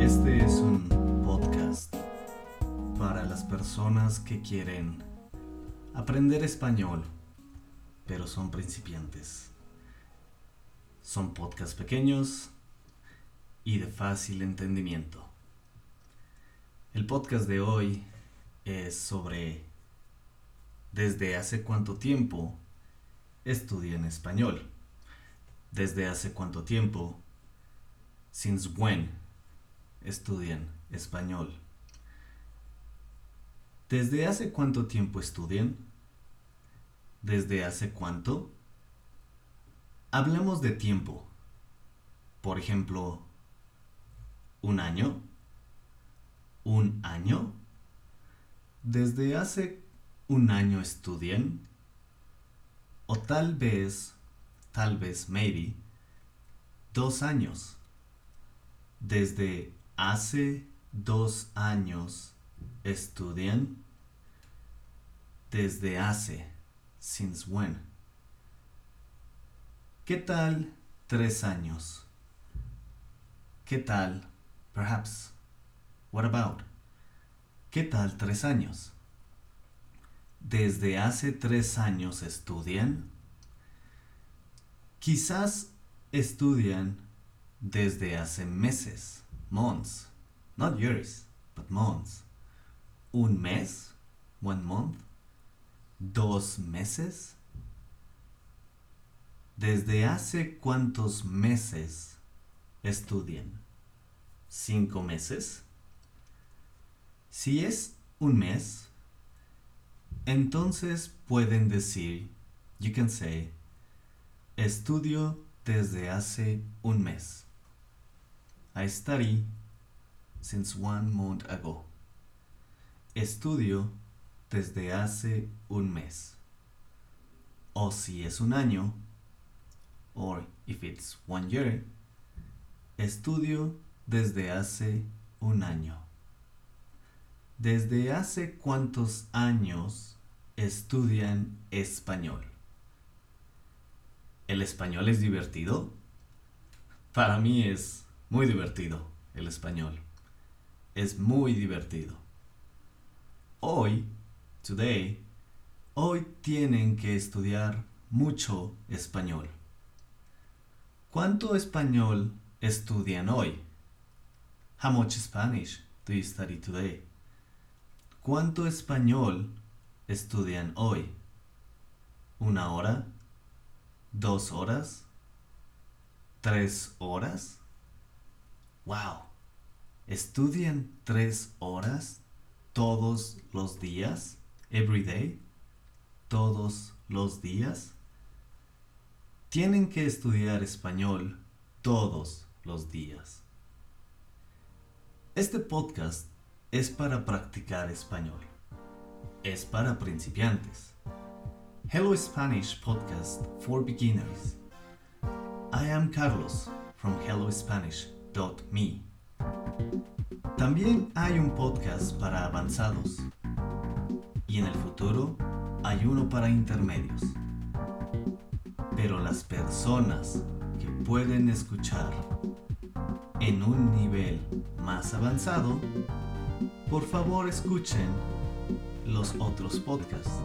Este es un podcast para las personas que quieren aprender español, pero son principiantes. Son podcasts pequeños y de fácil entendimiento. El podcast de hoy es sobre desde hace cuánto tiempo estudian español. Desde hace cuánto tiempo. Since when estudian español. ¿Desde hace cuánto tiempo estudian? ¿Desde hace cuánto? Hablemos de tiempo. Por ejemplo, un año. ¿Un año? ¿Desde hace un año estudian? O tal vez, tal vez, maybe, dos años. Desde hace dos años estudian desde hace, since when. ¿Qué tal tres años? ¿Qué tal, perhaps, what about? ¿Qué tal tres años? ¿Desde hace tres años estudian? Quizás estudian desde hace meses, months, not years, but months un mes, one month, dos meses. ¿Desde hace cuántos meses estudian? ¿Cinco meses? Si es un mes, entonces pueden decir, you can say, estudio desde hace un mes. I study since one month ago. Estudio desde hace un mes. O si es un año, or if it's one year, estudio desde hace un año. ¿Desde hace cuántos años estudian español? ¿El español es divertido? Para mí es muy divertido el español. Es muy divertido. Hoy, today, hoy tienen que estudiar mucho español. ¿Cuánto español estudian hoy? How much Spanish do you study today? ¿Cuánto español estudian hoy? ¿Una hora? ¿Dos horas? ¿Tres horas? ¡Wow! ¿Estudian tres horas? todos los días, every day, todos los días. Tienen que estudiar español todos los días. Este podcast es para practicar español. Es para principiantes. Hello Spanish Podcast for Beginners. I am Carlos from También hay un podcast para avanzados y en el futuro hay uno para intermedios. Pero las personas que pueden escuchar en un nivel más avanzado, por favor escuchen los otros podcasts,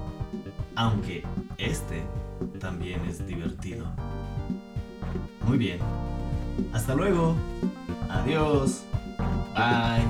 aunque este también es divertido. Muy bien, hasta luego, adiós. Bye.